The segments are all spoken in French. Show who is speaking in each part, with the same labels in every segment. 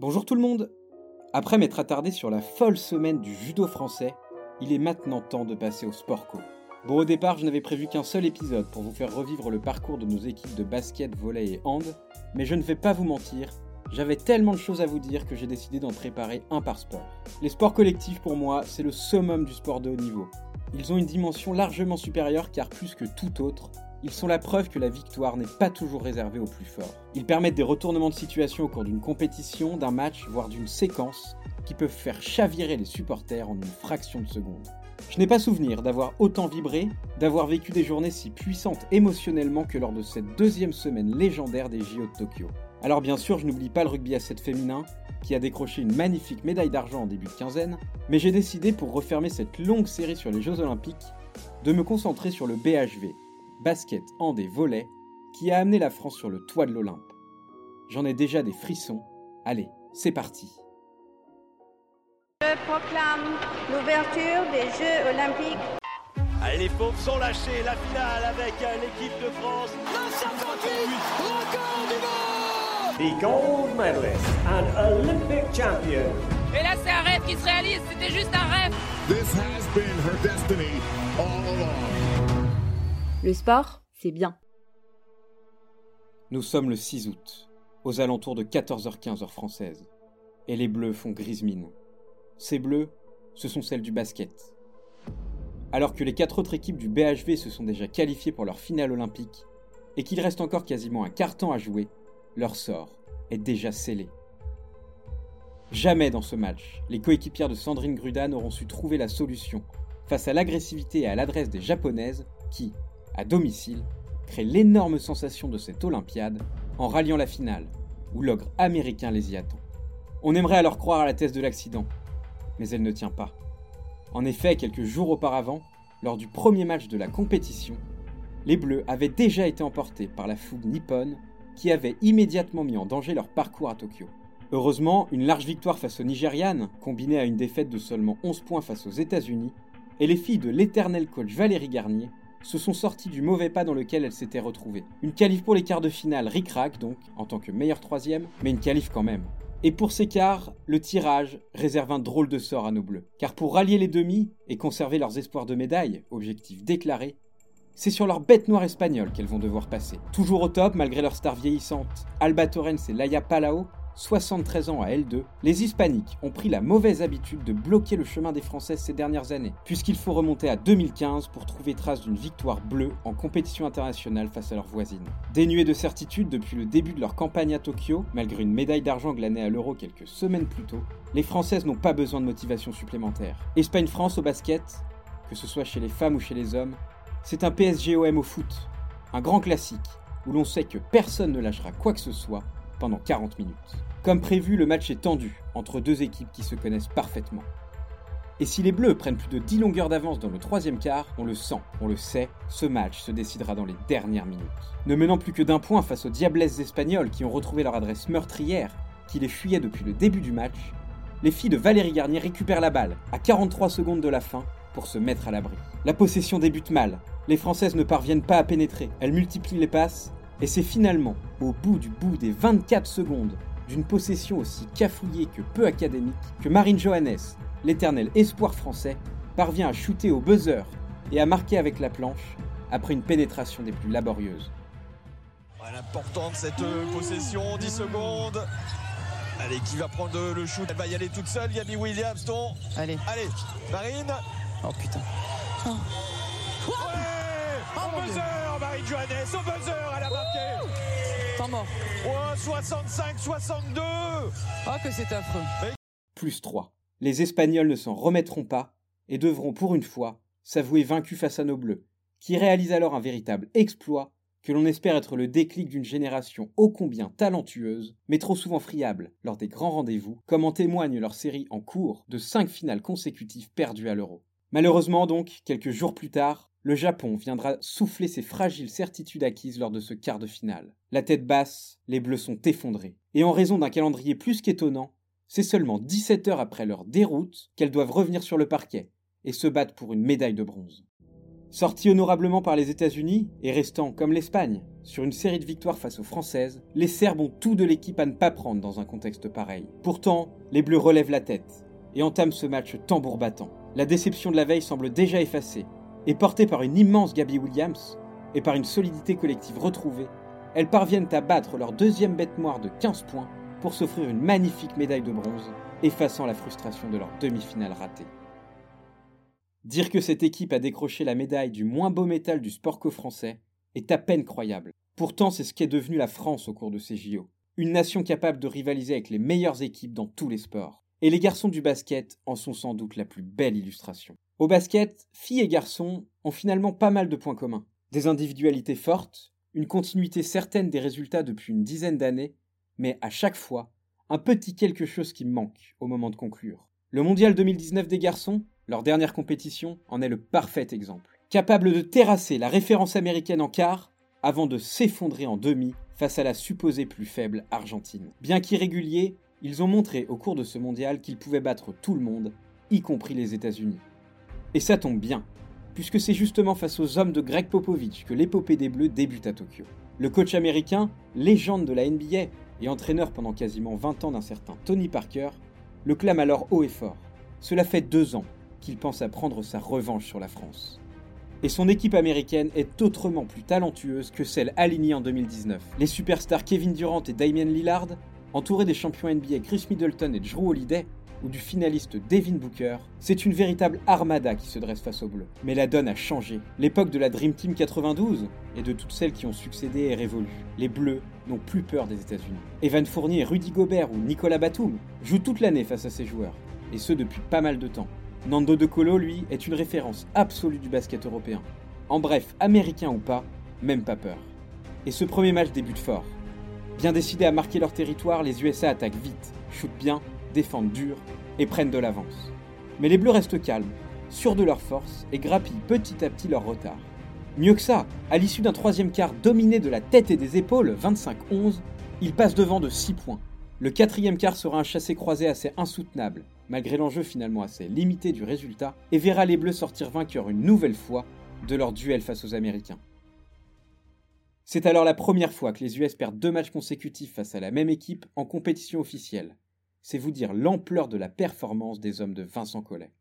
Speaker 1: Bonjour tout le monde Après m'être attardé sur la folle semaine du judo français, il est maintenant temps de passer au sport co. Bon au départ je n'avais prévu qu'un seul épisode pour vous faire revivre le parcours de nos équipes de basket, volley et hand, mais je ne vais pas vous mentir, j'avais tellement de choses à vous dire que j'ai décidé d'en préparer un par sport. Les sports collectifs pour moi, c'est le summum du sport de haut niveau. Ils ont une dimension largement supérieure car plus que tout autre, ils sont la preuve que la victoire n'est pas toujours réservée aux plus forts. Ils permettent des retournements de situation au cours d'une compétition, d'un match, voire d'une séquence, qui peuvent faire chavirer les supporters en une fraction de seconde. Je n'ai pas souvenir d'avoir autant vibré, d'avoir vécu des journées si puissantes émotionnellement que lors de cette deuxième semaine légendaire des JO de Tokyo. Alors bien sûr, je n'oublie pas le rugby à 7 féminin, qui a décroché une magnifique médaille d'argent en début de quinzaine, mais j'ai décidé pour refermer cette longue série sur les Jeux Olympiques, de me concentrer sur le BHV, basket, hand et volet, qui a amené la France sur le toit de l'Olympe. J'en ai déjà des frissons. Allez, c'est parti.
Speaker 2: Je proclame l'ouverture des Jeux Olympiques.
Speaker 3: Allez, les pauvres sont lâchés. La finale avec l'équipe de France.
Speaker 4: record du monde
Speaker 5: The gold medalist and Olympic champion.
Speaker 6: Et là, c'est un rêve qui se réalise, c'était juste un rêve.
Speaker 7: This has been her destiny all along.
Speaker 8: Le sport, c'est bien.
Speaker 1: Nous sommes le 6 août, aux alentours de 14h15 heure française, et les bleus font grise mine. Ces bleus, ce sont celles du basket. Alors que les quatre autres équipes du BHV se sont déjà qualifiées pour leur finale olympique, et qu'il reste encore quasiment un quart à jouer, leur sort est déjà scellé. Jamais dans ce match, les coéquipières de Sandrine Gruda n'auront su trouver la solution face à l'agressivité et à l'adresse des Japonaises qui, à domicile, créent l'énorme sensation de cette Olympiade en ralliant la finale, où l'ogre américain les y attend. On aimerait alors croire à la thèse de l'accident, mais elle ne tient pas. En effet, quelques jours auparavant, lors du premier match de la compétition, les Bleus avaient déjà été emportés par la fougue nippone qui avait immédiatement mis en danger leur parcours à Tokyo. Heureusement, une large victoire face aux Nigérianes, combinée à une défaite de seulement 11 points face aux États-Unis, et les filles de l'éternel coach Valérie Garnier se sont sorties du mauvais pas dans lequel elles s'étaient retrouvées. Une qualif pour les quarts de finale ric-rac donc, en tant que meilleure troisième, mais une qualif quand même. Et pour ces quarts, le tirage réserve un drôle de sort à nos bleus. Car pour rallier les demi et conserver leurs espoirs de médaille, objectif déclaré, c'est sur leur bête noire espagnole qu'elles vont devoir passer. Toujours au top, malgré leur star vieillissante, Alba Torrens et Laia Palao, 73 ans à L2, les Hispaniques ont pris la mauvaise habitude de bloquer le chemin des Françaises ces dernières années, puisqu'il faut remonter à 2015 pour trouver trace d'une victoire bleue en compétition internationale face à leurs voisines. Dénuées de certitude depuis le début de leur campagne à Tokyo, malgré une médaille d'argent glanée à l'Euro quelques semaines plus tôt, les Françaises n'ont pas besoin de motivation supplémentaire. Espagne-France au basket, que ce soit chez les femmes ou chez les hommes, c'est un PSG-OM au foot, un grand classique où l'on sait que personne ne lâchera quoi que ce soit pendant 40 minutes. Comme prévu, le match est tendu entre deux équipes qui se connaissent parfaitement. Et si les Bleus prennent plus de 10 longueurs d'avance dans le troisième quart, on le sent, on le sait, ce match se décidera dans les dernières minutes. Ne menant plus que d'un point face aux Diablesses espagnoles qui ont retrouvé leur adresse meurtrière, qui les fuyait depuis le début du match, les filles de Valérie Garnier récupèrent la balle à 43 secondes de la fin pour se mettre à l'abri. La possession débute mal, les Françaises ne parviennent pas à pénétrer, elles multiplient les passes, et c'est finalement, au bout du bout des 24 secondes, d'une possession aussi cafouillée que peu académique, que Marine Johannes, l'éternel espoir français, parvient à shooter au buzzer et à marquer avec la planche après une pénétration des plus laborieuses.
Speaker 3: L'important de cette euh, possession, 10 secondes. Allez, qui va prendre le shoot? Elle va y aller toute seule, Gabi Williams, ton.
Speaker 9: Allez.
Speaker 3: Allez, Marine.
Speaker 9: Oh putain.
Speaker 3: Marine Johannes, au buzzer, elle a marqué.
Speaker 9: Temps mort.
Speaker 3: Ouais, 65-62.
Speaker 9: Ah que c'est affreux.
Speaker 1: Plus 3. Les Espagnols ne s'en remettront pas et devront pour une fois s'avouer vaincus face à nos Bleus, qui réalisent alors un véritable exploit que l'on espère être le déclic d'une génération ô combien talentueuse, mais trop souvent friable lors des grands rendez-vous, comme en témoigne leur série en cours de 5 finales consécutives perdues à l'Euro. Malheureusement donc, quelques jours plus tard, le Japon viendra souffler ses fragiles certitudes acquises lors de ce quart de finale. La tête basse, les Bleus sont effondrés. Et en raison d'un calendrier plus qu'étonnant, c'est seulement 17 heures après leur déroute qu'elles doivent revenir sur le parquet et se battre pour une médaille de bronze. Sortis honorablement par les États-Unis et restant, comme l'Espagne, sur une série de victoires face aux Françaises, les Serbes ont tout de l'équipe à ne pas prendre dans un contexte pareil. Pourtant, les Bleus relèvent la tête et entament ce match tambour battant. La déception de la veille semble déjà effacée, et portée par une immense Gabby Williams et par une solidité collective retrouvée, elles parviennent à battre leur deuxième bête noire de 15 points pour s'offrir une magnifique médaille de bronze, effaçant la frustration de leur demi-finale ratée. Dire que cette équipe a décroché la médaille du moins beau métal du sport co-français est à peine croyable. Pourtant, c'est ce qu'est devenue la France au cours de ces JO. Une nation capable de rivaliser avec les meilleures équipes dans tous les sports. Et les garçons du basket en sont sans doute la plus belle illustration. Au basket, filles et garçons ont finalement pas mal de points communs. Des individualités fortes, une continuité certaine des résultats depuis une dizaine d'années, mais à chaque fois, un petit quelque chose qui manque au moment de conclure. Le mondial 2019 des garçons, leur dernière compétition, en est le parfait exemple. Capable de terrasser la référence américaine en quart, avant de s'effondrer en demi face à la supposée plus faible Argentine. Bien qu'irréguliers, ils ont montré au cours de ce mondial qu'ils pouvaient battre tout le monde, y compris les États-Unis. Et ça tombe bien, puisque c'est justement face aux hommes de Greg Popovich que l'épopée des Bleus débute à Tokyo. Le coach américain, légende de la NBA et entraîneur pendant quasiment 20 ans d'un certain Tony Parker, le clame alors haut et fort. Cela fait deux ans qu'il pense à prendre sa revanche sur la France. Et son équipe américaine est autrement plus talentueuse que celle alignée en 2019. Les superstars Kevin Durant et Damien Lillard, entourés des champions NBA Chris Middleton et Drew Holiday, ou du finaliste Devin Booker, c'est une véritable armada qui se dresse face aux Bleus. Mais la donne a changé. L'époque de la Dream Team 92 et de toutes celles qui ont succédé est révolue. Les Bleus n'ont plus peur des États-Unis. Evan Fournier, Rudy Gobert ou Nicolas Batum jouent toute l'année face à ces joueurs, et ce depuis pas mal de temps. Nando De Colo, lui, est une référence absolue du basket européen. En bref, américain ou pas, même pas peur. Et ce premier match débute fort. Bien décidés à marquer leur territoire, les USA attaquent vite, shootent bien, défendent dur et prennent de l'avance. Mais les Bleus restent calmes, sûrs de leur force et grappillent petit à petit leur retard. Mieux que ça, à l'issue d'un troisième quart dominé de la tête et des épaules, 25-11, ils passent devant de 6 points. Le quatrième quart sera un chassé-croisé assez insoutenable, malgré l'enjeu finalement assez limité du résultat, et verra les Bleus sortir vainqueurs une nouvelle fois de leur duel face aux Américains. C'est alors la première fois que les US perdent deux matchs consécutifs face à la même équipe en compétition officielle. C'est vous dire l'ampleur de la performance des hommes de Vincent Collet.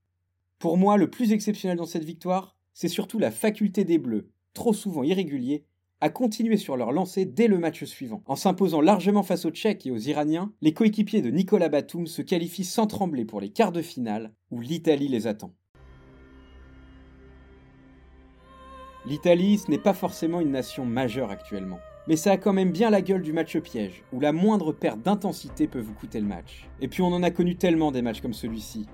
Speaker 1: Pour moi, le plus exceptionnel dans cette victoire, c'est surtout la faculté des Bleus, trop souvent irréguliers, à continuer sur leur lancée dès le match suivant. En s'imposant largement face aux Tchèques et aux Iraniens, les coéquipiers de Nicolas Batum se qualifient sans trembler pour les quarts de finale où l'Italie les attend. L'Italie, ce n'est pas forcément une nation majeure actuellement. Mais ça a quand même bien la gueule du match piège, où la moindre perte d'intensité peut vous coûter le match. Et puis on en a connu tellement des matchs comme celui-ci,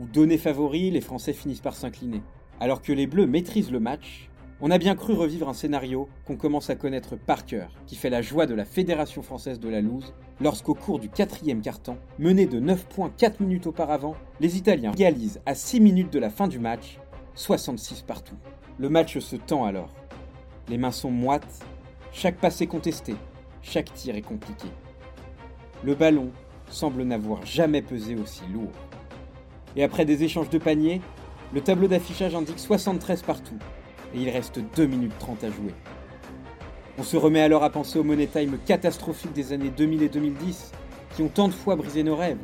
Speaker 1: où donnés favoris, les Français finissent par s'incliner. Alors que les Bleus maîtrisent le match, on a bien cru revivre un scénario qu'on commence à connaître par cœur, qui fait la joie de la Fédération française de la loose, lorsqu'au cours du quatrième carton, mené de 9 points 4 minutes auparavant, les Italiens réalisent à 6 minutes de la fin du match 66 partout. Le match se tend alors. Les mains sont moites, chaque passe est contesté, chaque tir est compliqué. Le ballon semble n'avoir jamais pesé aussi lourd. Et après des échanges de paniers, le tableau d'affichage indique 73 partout, et il reste 2 minutes 30 à jouer. On se remet alors à penser au money time catastrophique des années 2000 et 2010, qui ont tant de fois brisé nos rêves,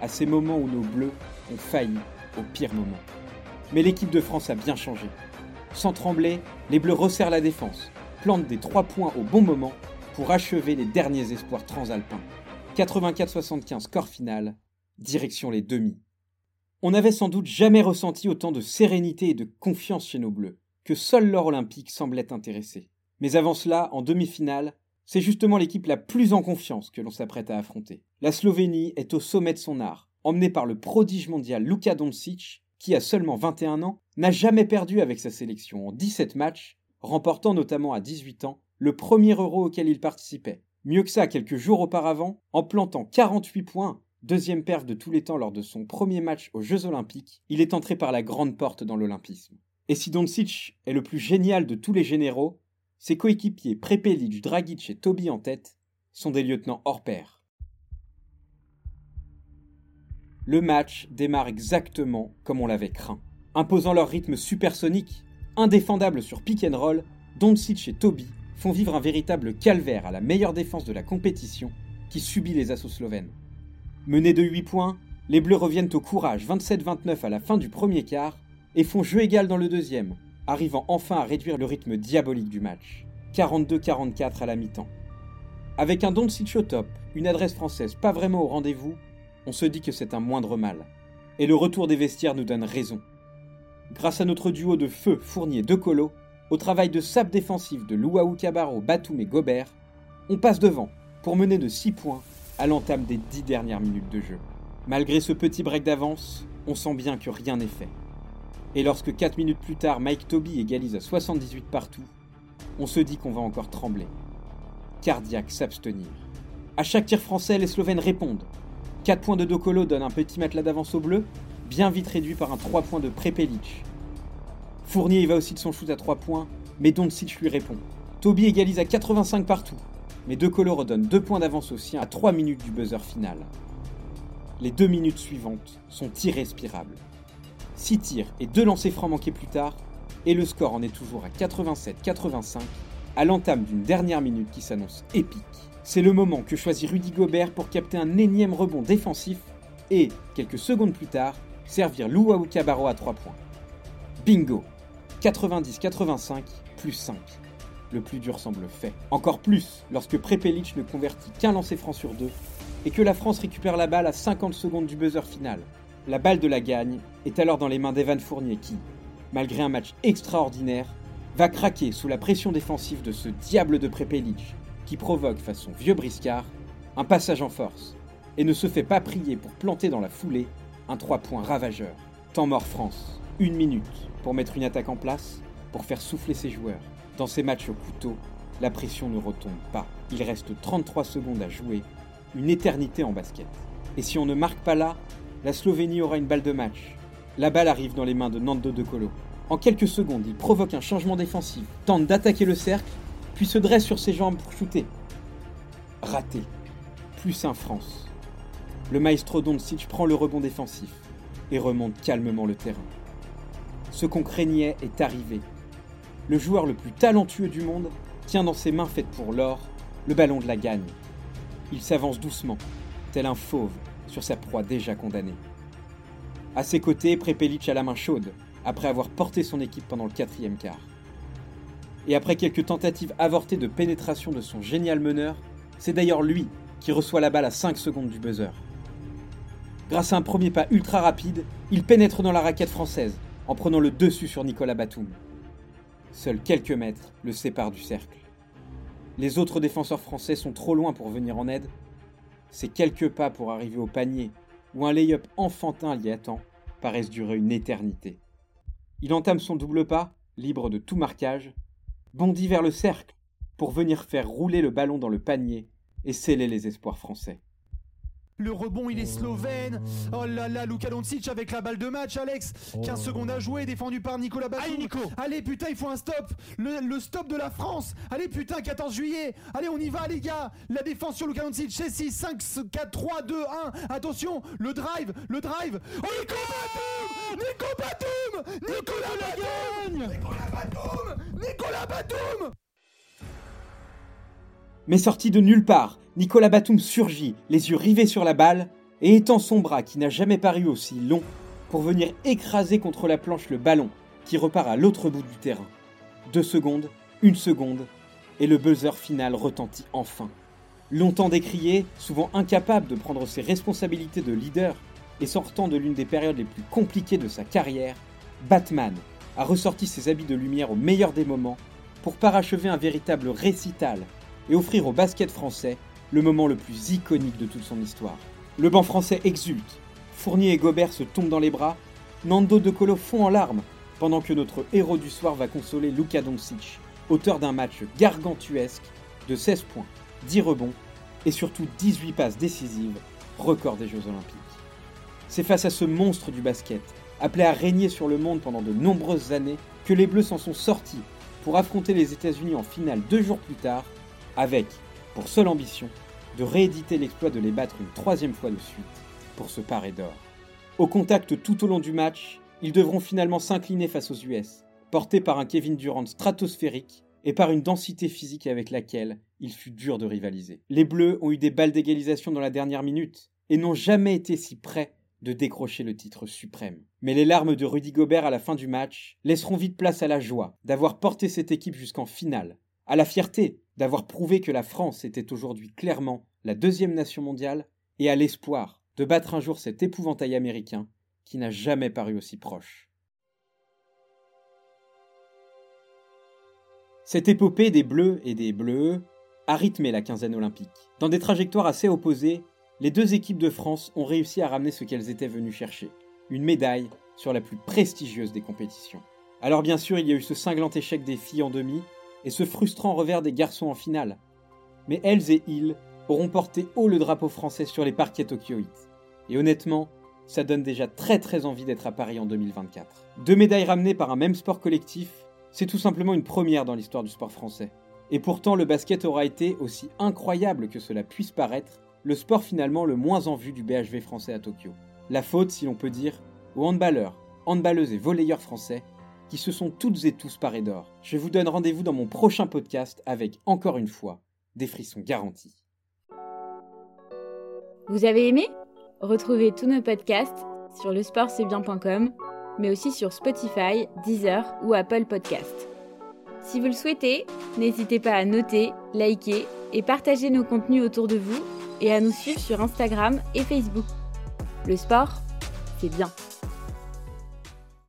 Speaker 1: à ces moments où nos bleus ont failli au pire moment. Mais l'équipe de France a bien changé. Sans trembler, les bleus resserrent la défense, plantent des 3 points au bon moment pour achever les derniers espoirs transalpins. 84-75 score final, direction les demi. On n'avait sans doute jamais ressenti autant de sérénité et de confiance chez nos bleus que seul l'or olympique semblait intéresser. Mais avant cela, en demi-finale, c'est justement l'équipe la plus en confiance que l'on s'apprête à affronter. La Slovénie est au sommet de son art, emmenée par le prodige mondial Luka Doncic, qui a seulement 21 ans, n'a jamais perdu avec sa sélection en 17 matchs, remportant notamment à 18 ans le premier euro auquel il participait. Mieux que ça, quelques jours auparavant, en plantant 48 points, deuxième perf de tous les temps lors de son premier match aux Jeux Olympiques, il est entré par la grande porte dans l'Olympisme. Et si Doncic est le plus génial de tous les généraux, ses coéquipiers Prepelic, Dragic et Toby en tête sont des lieutenants hors pair. Le match démarre exactement comme on l'avait craint. Imposant leur rythme supersonique, Indéfendables sur pick and roll, Doncic et Toby font vivre un véritable calvaire à la meilleure défense de la compétition qui subit les assauts slovènes. Menés de 8 points, les Bleus reviennent au courage 27-29 à la fin du premier quart et font jeu égal dans le deuxième, arrivant enfin à réduire le rythme diabolique du match. 42-44 à la mi-temps. Avec un Doncic au top, une adresse française pas vraiment au rendez-vous, on se dit que c'est un moindre mal. Et le retour des vestiaires nous donne raison. Grâce à notre duo de feu Fournier-De Colo, au travail de sap défensif de Louaou Cabarro, Batum et Gobert, on passe devant pour mener de 6 points à l'entame des 10 dernières minutes de jeu. Malgré ce petit break d'avance, on sent bien que rien n'est fait. Et lorsque 4 minutes plus tard Mike Toby égalise à 78 partout, on se dit qu'on va encore trembler. Cardiaque s'abstenir. À chaque tir français, les Slovènes répondent. 4 points de Dokolo donnent un petit matelas d'avance au bleu, bien vite réduit par un 3 points de Prepelic. Fournier y va aussi de son shoot à 3 points, mais Doncic lui répond. Toby égalise à 85 partout, mais De Colo redonne 2 points d'avance au sien à 3 minutes du buzzer final. Les 2 minutes suivantes sont irrespirables. 6 tirs et 2 lancers francs manqués plus tard, et le score en est toujours à 87-85, à l'entame d'une dernière minute qui s'annonce épique. C'est le moment que choisit Rudy Gobert pour capter un énième rebond défensif et, quelques secondes plus tard, servir Louaou Cabarro à 3 points. Bingo 90-85 plus 5. Le plus dur semble fait. Encore plus lorsque Prepelic ne convertit qu'un lancer franc sur deux et que la France récupère la balle à 50 secondes du buzzer final. La balle de la gagne est alors dans les mains d'Evan Fournier qui, malgré un match extraordinaire, va craquer sous la pression défensive de ce diable de Prepelic qui provoque face son vieux briscard un passage en force et ne se fait pas prier pour planter dans la foulée un 3 points ravageur. Temps mort France. Une minute pour mettre une attaque en place, pour faire souffler ses joueurs. Dans ces matchs au couteau, la pression ne retombe pas. Il reste 33 secondes à jouer, une éternité en basket. Et si on ne marque pas là, la Slovénie aura une balle de match. La balle arrive dans les mains de Nando De Colo. En quelques secondes, il provoque un changement défensif, tente d'attaquer le cercle, puis se dresse sur ses jambes pour shooter. Raté. Plus un France. Le maestro Doncic prend le rebond défensif et remonte calmement le terrain. Ce qu'on craignait est arrivé. Le joueur le plus talentueux du monde tient dans ses mains faites pour l'or le ballon de la gagne. Il s'avance doucement, tel un fauve sur sa proie déjà condamnée. À ses côtés, Prepelic a la main chaude, après avoir porté son équipe pendant le quatrième quart. Et après quelques tentatives avortées de pénétration de son génial meneur, c'est d'ailleurs lui qui reçoit la balle à 5 secondes du buzzer. Grâce à un premier pas ultra rapide, il pénètre dans la raquette française, en prenant le dessus sur Nicolas Batum. Seuls quelques mètres le séparent du cercle. Les autres défenseurs français sont trop loin pour venir en aide. Ces quelques pas pour arriver au panier, où un lay-up enfantin l'y attend, paraissent durer une éternité. Il entame son double pas, libre de tout marquage, bondit vers le cercle pour venir faire rouler le ballon dans le panier et sceller les espoirs français.
Speaker 4: Le rebond, il est slovène. Oh là là, Luka Doncic avec la balle de match, Alex. 15 secondes à jouer, défendu par Nicolas Batum.
Speaker 5: Allez, Nico.
Speaker 4: Allez, putain, il faut un stop. Le, le stop de la France. Allez, putain, 14 juillet. Allez, on y va, les gars. La défense sur Luka Doncic. C'est 6, 5, 4, 3, 2, 1. Attention, le drive, le drive. Oh, Nico Batum Nico Batum Nicolas Batum Nicolas Batum Nicolas Batum
Speaker 1: Mais sorti de nulle part, Nicolas Batum surgit, les yeux rivés sur la balle, et étend son bras qui n'a jamais paru aussi long pour venir écraser contre la planche le ballon qui repart à l'autre bout du terrain. Deux secondes, une seconde, et le buzzer final retentit enfin. Longtemps décrié, souvent incapable de prendre ses responsabilités de leader et sortant de l'une des périodes les plus compliquées de sa carrière, Batman a ressorti ses habits de lumière au meilleur des moments pour parachever un véritable récital et offrir au basket français le moment le plus iconique de toute son histoire. Le banc français exulte, Fournier et Gobert se tombent dans les bras, Nando De Colo fond en larmes, pendant que notre héros du soir va consoler Luka Doncic, auteur d'un match gargantuesque de 16 points, 10 rebonds et surtout 18 passes décisives, record des Jeux Olympiques. C'est face à ce monstre du basket, appelé à régner sur le monde pendant de nombreuses années, que les Bleus s'en sont sortis pour affronter les États-Unis en finale deux jours plus tard, avec, pour seule ambition, de rééditer l'exploit de les battre une troisième fois de suite pour se parer d'or. Au contact tout au long du match, ils devront finalement s'incliner face aux US, porté par un Kevin Durant stratosphérique et par une densité physique avec laquelle il fut dur de rivaliser. Les Bleus ont eu des balles d'égalisation dans la dernière minute et n'ont jamais été si près de décrocher le titre suprême. Mais les larmes de Rudy Gobert à la fin du match laisseront vite place à la joie d'avoir porté cette équipe jusqu'en finale, à la fierté d'avoir prouvé que la France était aujourd'hui clairement la deuxième nation mondiale, et à l'espoir de battre un jour cet épouvantail américain qui n'a jamais paru aussi proche. Cette épopée des Bleus et des Bleus a rythmé la quinzaine olympique. Dans des trajectoires assez opposées, les deux équipes de France ont réussi à ramener ce qu'elles étaient venues chercher, une médaille sur la plus prestigieuse des compétitions. Alors bien sûr, il y a eu ce cinglant échec des filles en demi et ce frustrant revers des garçons en finale. Mais elles et ils auront porté haut le drapeau français sur les parquets tokyoïtes. Et honnêtement, ça donne déjà très très envie d'être à Paris en 2024. Deux médailles ramenées par un même sport collectif, c'est tout simplement une première dans l'histoire du sport français. Et pourtant, le basket aura été, aussi incroyable que cela puisse paraître, le sport finalement le moins en vue du BHV français à Tokyo. La faute, si l'on peut dire, aux handballeurs, handballeuses et volleyeurs français qui se sont toutes et tous parés d'or. Je vous donne rendez-vous dans mon prochain podcast avec, encore une fois, des frissons garantis.
Speaker 8: Vous avez aimé? Retrouvez tous nos podcasts sur lesportcestbien.com, mais aussi sur Spotify, Deezer ou Apple Podcasts. Si vous le souhaitez, n'hésitez pas à noter, liker et partager nos contenus autour de vous et à nous suivre sur Instagram et Facebook. Le sport, c'est bien.